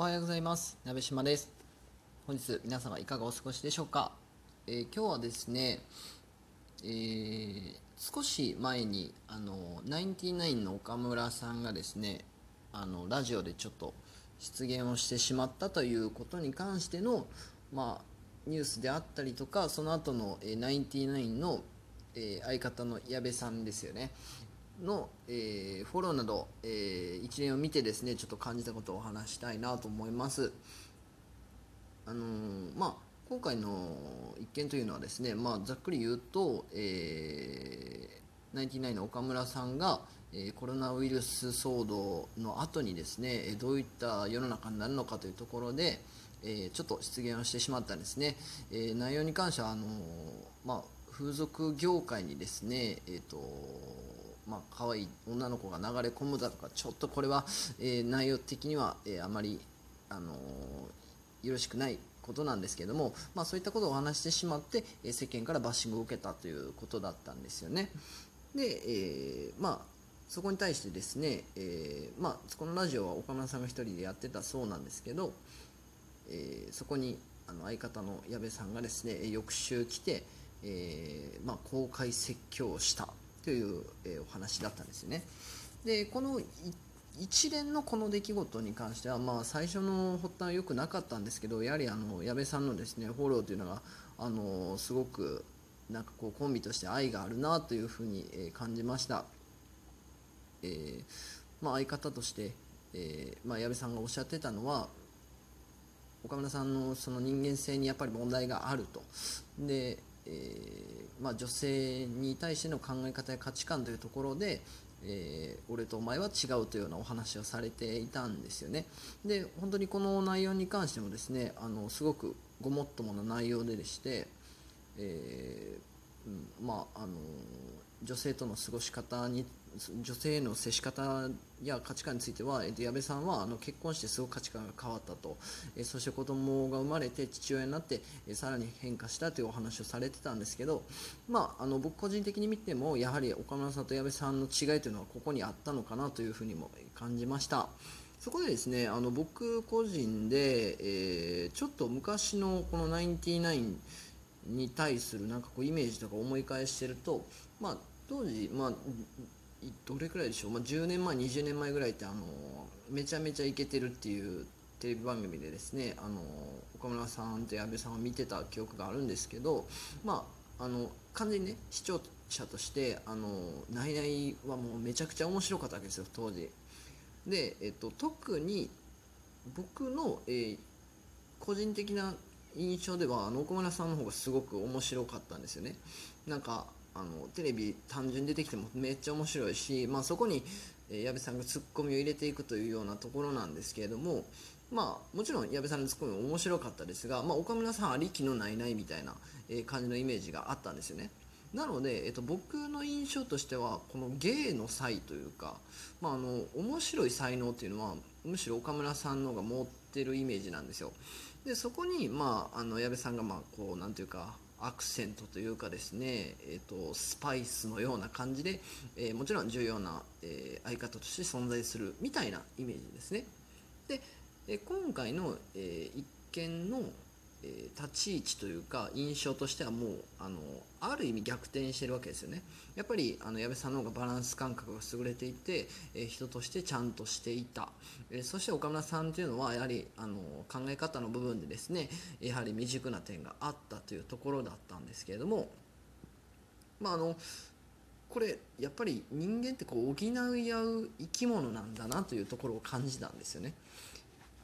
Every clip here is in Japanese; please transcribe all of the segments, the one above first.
おはようございます。鍋島です。本日皆様いかがお過ごしでしょうか、えー、今日はですね、えー、少し前にあのナインティナインの岡村さんがですねあのラジオでちょっと出現をしてしまったということに関してのまあニュースであったりとかその後の、ナインティナインの、え、相方の矢部さんですよね。の、えー、フォローなど、えー、一連を見てですねちょっと感じたことをお話したいなと思います。あのー、まあ今回の一件というのはですね、まあ、ざっくり言うと、えー、ナインティナインの岡村さんが、えー、コロナウイルス騒動の後にですねどういった世の中になるのかというところで、えー、ちょっと出現をしてしまったんですね、えー、内容に関してはあのまあ、風俗業界にですね、えーとまあ可愛い女の子が流れ込むだとかちょっとこれは、えー、内容的には、えー、あまり、あの、よろしくないことなんですけども、まあ、そういったことをお話してしまって、え世間からバッシングを受けたということだったんですよね。で、えー、まあそこに対してですね、えー、まあ、このラジオは岡村さんが1人でやってたそうなんですけど、えー、そこにあの相方の矢部さんがですね翌週来て、えまあ、公開説教をしたという、えお話だったんですよね。でこの一連のこの出来事に関しては、まあ、最初の発端は良くなかったんですけどやはりあの矢部さんのですねフォローというのがあのすごくなんかこうコンビとして愛があるなというふうに、え感じました、えー、まあ、相方として、えー、まあ、矢部さんがおっしゃってたのは岡村さんのその人間性にやっぱり問題があるとでえー、まあ、女性に対しての考え方や価値観というところで、えー、俺とお前は違うというようなお話をされていたんですよね。で本当にこの内容に関してもですねあのすごくごもっともな内容ででして、えー、まああの女性との過ごし方に女性の接し方や価値観については、えー、矢部さんはあの結婚してすごく価値観が変わったと、え、そして子供が生まれて父親になって、え、さらに変化したというお話をされてたんですけど、まあ、あの僕個人的に見てもやはり岡村さんと矢部さんの違いというのはここにあったのかなというふうにも感じました。そこでですねあの僕個人で、えー、ちょっと昔のこの99に対するなんかこうイメージとか思い返してると、まあ、当時、まあ、どれくらいでしょう、まあ、10年前20年前ぐらいってあのめちゃめちゃイケてるっていうテレビ番組でですねあの岡村さんと矢部さんを見てた記憶があるんですけど、まあ、あの完全にね視聴者としてあのナイナイはもうめちゃくちゃ面白かったわけですよ当時。で、えっと、特に僕の、えー、個人的な印象ではあの岡村さんの方がすごく面白かったんですよね。なんかあのテレビ単純に出てきてもめっちゃ面白いし、まあ、そこに、え矢部さんがツッコミを入れていくというようなところなんですけれども、まあ、もちろん矢部さんのツッコミも面白かったですが、まあ、岡村さんありきのないないみたいな、え感じのイメージがあったんですよね。なので、えっと、僕の印象としてはこの芸の才というか、まあ、あの面白い才能っていうのはむしろ岡村さんの方が持ってるイメージなんですよ。でそこに、まあ、あの矢部さんがまあこうなんていうかアクセントというかですね、えーと、スパイスのような感じで、えー、もちろん重要な、えー、相方として存在するみたいなイメージですね。で、え今回の、え一見の、え、立ち位置というか印象としてはもうあのある意味逆転してるわけですよねやっぱりあの矢部さんの方がバランス感覚が優れていて、え、人としてちゃんとしていた、え、そして岡村さんというのはやはりあの考え方の部分でですねやはり未熟な点があったというところだったんですけれどもまああのこれやっぱり人間ってこう補い合う生き物なんだなというところを感じたんですよね。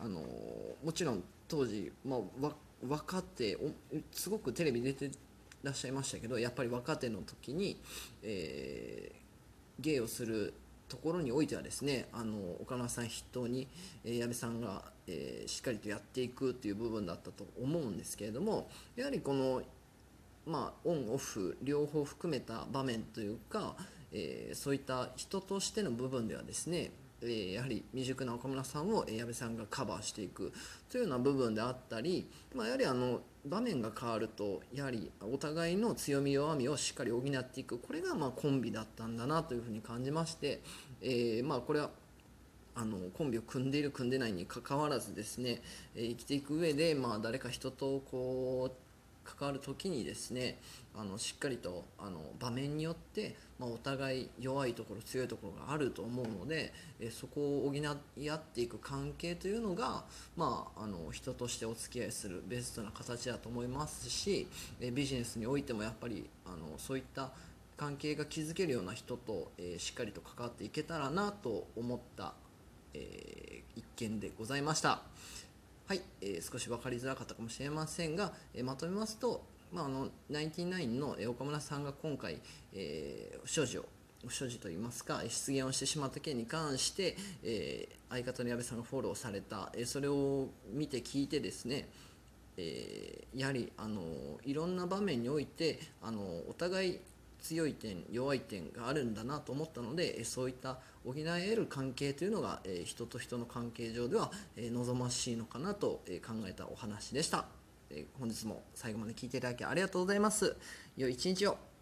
あのもちろん当時、まあ、若手すごくテレビ出てらっしゃいましたけどやっぱり若手の時に、えー、芸をするところにおいてはですねあの岡村さん筆頭に、えー、矢部さんが、えー、しっかりとやっていくっていう部分だったと思うんですけれどもやはりこの、まあ、オンオフ両方含めた場面というか、えー、そういった人としての部分ではですねえやはり未熟な岡村さんを矢部さんがカバーしていくというような部分であったり、まあ、やはりあの場面が変わるとやはりお互いの強み弱みをしっかり補っていく。これがまコンビだったんだなというふうに感じまして、えー、まあこれはあのコンビを組んでいる組んでないにかかわらずですね、えー生きていく上で、まあ、誰か人とこう関わる時にですねあのしっかりとあの場面によって、まあ、お互い弱いところ強いところがあると思うのでえそこを補い合っていく関係というのが、まあ、あの人としてお付き合いするベストな形だと思いますしえビジネスにおいてもやっぱりあのそういった関係が築けるような人と、えーしっかりと関わっていけたらなと思った、えー一件でございました。はい、えー少し分かりづらかったかもしれませんが、えーまとめますと、まあ、あのナインティナインの岡村さんが今回、えー不祥事を不祥事といいますか失言をしてしまった件に関して、えー相方の矢部さんがフォローされた、えーそれを見て聞いてですね、えーやはりあのいろんな場面においてあのお互い強い点弱い点があるんだなと思ったのでえそういった補い合える関係というのが、え人と人の関係上では、え望ましいのかなと、え考えたお話でした、え本日も最後まで聞いていただきありがとうございます。良い一日を。